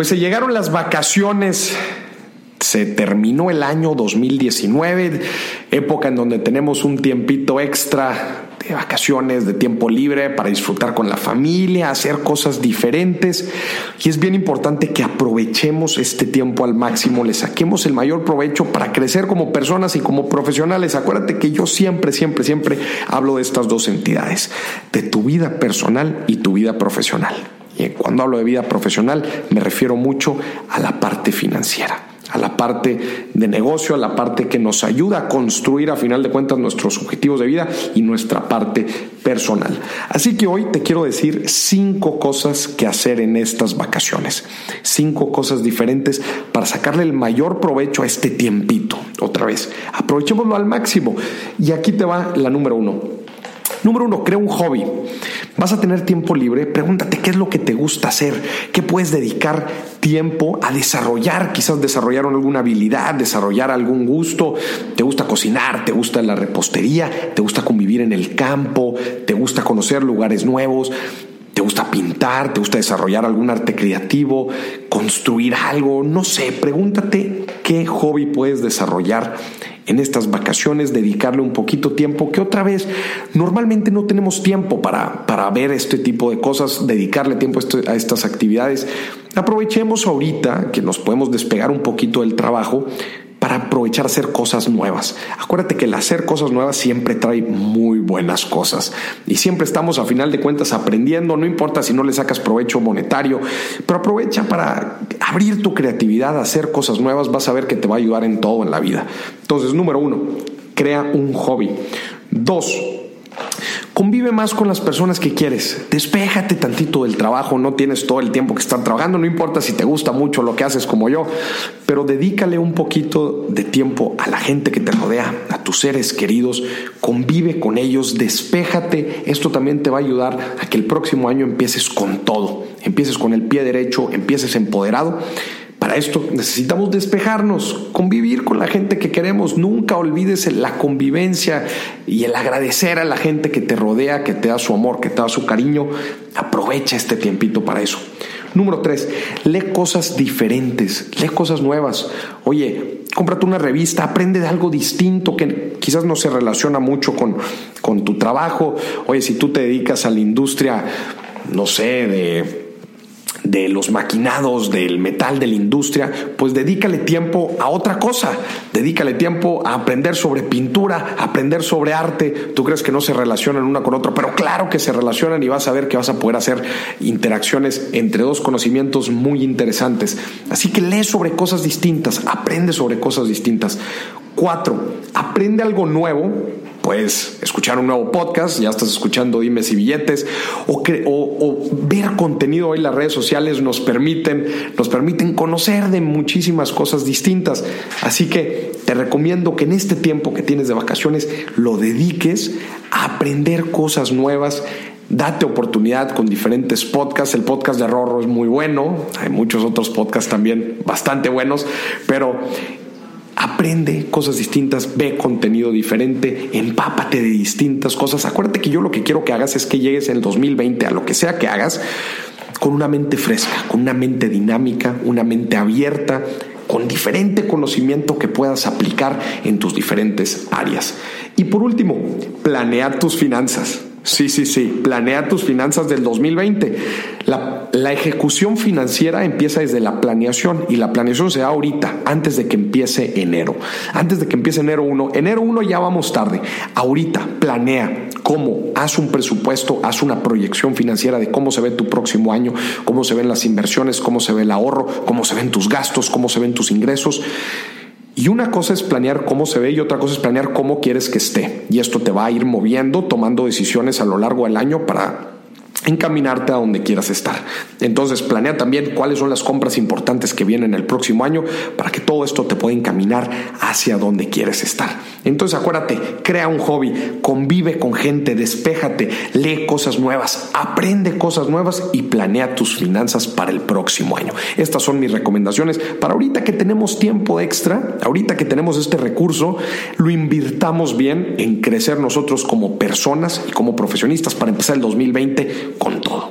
Pues se llegaron las vacaciones se terminó el año 2019, época en donde tenemos un tiempito extra de vacaciones, de tiempo libre para disfrutar con la familia, hacer cosas diferentes. Y es bien importante que aprovechemos este tiempo al máximo, le saquemos el mayor provecho para crecer como personas y como profesionales. Acuérdate que yo siempre, siempre, siempre hablo de estas dos entidades, de tu vida personal y tu vida profesional. Y cuando hablo de vida profesional me refiero mucho a la parte financiera a la parte de negocio, a la parte que nos ayuda a construir a final de cuentas nuestros objetivos de vida y nuestra parte personal. Así que hoy te quiero decir cinco cosas que hacer en estas vacaciones, cinco cosas diferentes para sacarle el mayor provecho a este tiempito. Otra vez, aprovechémoslo al máximo. Y aquí te va la número uno Número uno, crea un hobby. Vas a tener tiempo libre, pregúntate qué es lo que te gusta hacer, qué puedes dedicar tiempo a desarrollar, quizás desarrollar alguna habilidad, desarrollar algún gusto, te gusta cocinar, te gusta la repostería, te gusta convivir en el campo, te gusta conocer lugares nuevos, te gusta pintar, te gusta desarrollar algún arte creativo, construir algo, no sé, pregúntate qué hobby puedes desarrollar en estas vacaciones, dedicarle un poquito tiempo, que otra vez normalmente no tenemos tiempo para, para ver este tipo de cosas, dedicarle tiempo a, a estas actividades. Aprovechemos ahorita que nos podemos despegar un poquito del trabajo para aprovechar hacer cosas nuevas. Acuérdate que el hacer cosas nuevas siempre trae muy buenas cosas y siempre estamos a final de cuentas aprendiendo, no importa si no le sacas provecho monetario, pero aprovecha para abrir tu creatividad, hacer cosas nuevas, vas a ver que te va a ayudar en todo en la vida. Entonces, número uno, crea un hobby. Dos, Convive más con las personas que quieres. Despéjate tantito del trabajo. No tienes todo el tiempo que estar trabajando. No importa si te gusta mucho lo que haces como yo. Pero dedícale un poquito de tiempo a la gente que te rodea, a tus seres queridos. Convive con ellos. Despéjate. Esto también te va a ayudar a que el próximo año empieces con todo. Empieces con el pie derecho. Empieces empoderado para esto necesitamos despejarnos, convivir con la gente que queremos. Nunca olvides la convivencia y el agradecer a la gente que te rodea, que te da su amor, que te da su cariño. Aprovecha este tiempito para eso. Número tres, lee cosas diferentes, lee cosas nuevas. Oye, cómprate una revista, aprende de algo distinto que quizás no se relaciona mucho con, con tu trabajo. Oye, si tú te dedicas a la industria, no sé, de de los maquinados, del metal, de la industria, pues dedícale tiempo a otra cosa, dedícale tiempo a aprender sobre pintura, aprender sobre arte. Tú crees que no se relacionan una con otra, pero claro que se relacionan y vas a ver que vas a poder hacer interacciones entre dos conocimientos muy interesantes. Así que lee sobre cosas distintas, aprende sobre cosas distintas. Cuatro, aprende algo nuevo puedes escuchar un nuevo podcast, ya estás escuchando Dimes y Billetes, o, ver contenido hoy las redes sociales nos permiten, nos permiten conocer de muchísimas cosas distintas. Así que te recomiendo que en este tiempo que tienes de vacaciones lo dediques a aprender cosas nuevas. Date oportunidad con diferentes podcasts. El podcast de Rorro es muy bueno. Hay muchos otros podcasts también bastante buenos. Pero Aprende cosas distintas, ve contenido diferente, empápate de distintas cosas. Acuérdate que yo lo que quiero que hagas es que llegues en el 2020 a lo que sea que hagas con una mente fresca, con una mente dinámica, una mente abierta, con diferente conocimiento que puedas aplicar en tus diferentes áreas. Y por último, planea tus finanzas. Sí, sí, sí. Planea tus finanzas del 2020. La, la, ejecución financiera empieza desde la planeación y la planeación se da ahorita, antes de que empiece enero. Antes de que empiece enero 1. Enero 1 ya vamos tarde. Ahorita planea cómo, haz un presupuesto, haz una proyección financiera de cómo se ve tu próximo año, cómo se ven las inversiones, cómo se ve el ahorro, cómo se ven tus gastos, cómo se ven tus ingresos. Y una cosa es planear cómo se ve y otra cosa es planear cómo quieres que esté. Y esto te va a ir moviendo, tomando decisiones a lo largo del año para encaminarte a donde quieras estar. Entonces, planea también cuáles son las compras importantes que vienen el próximo año para que todo esto te pueda encaminar hacia donde quieres estar. Entonces, acuérdate, crea un hobby, convive con gente, despéjate, lee cosas nuevas, aprende cosas nuevas y planea tus finanzas para el próximo año. Estas son mis recomendaciones para ahorita que tenemos tiempo extra, ahorita que tenemos este recurso, lo invirtamos bien en crecer nosotros como personas y como profesionistas para empezar el 2020 con todo.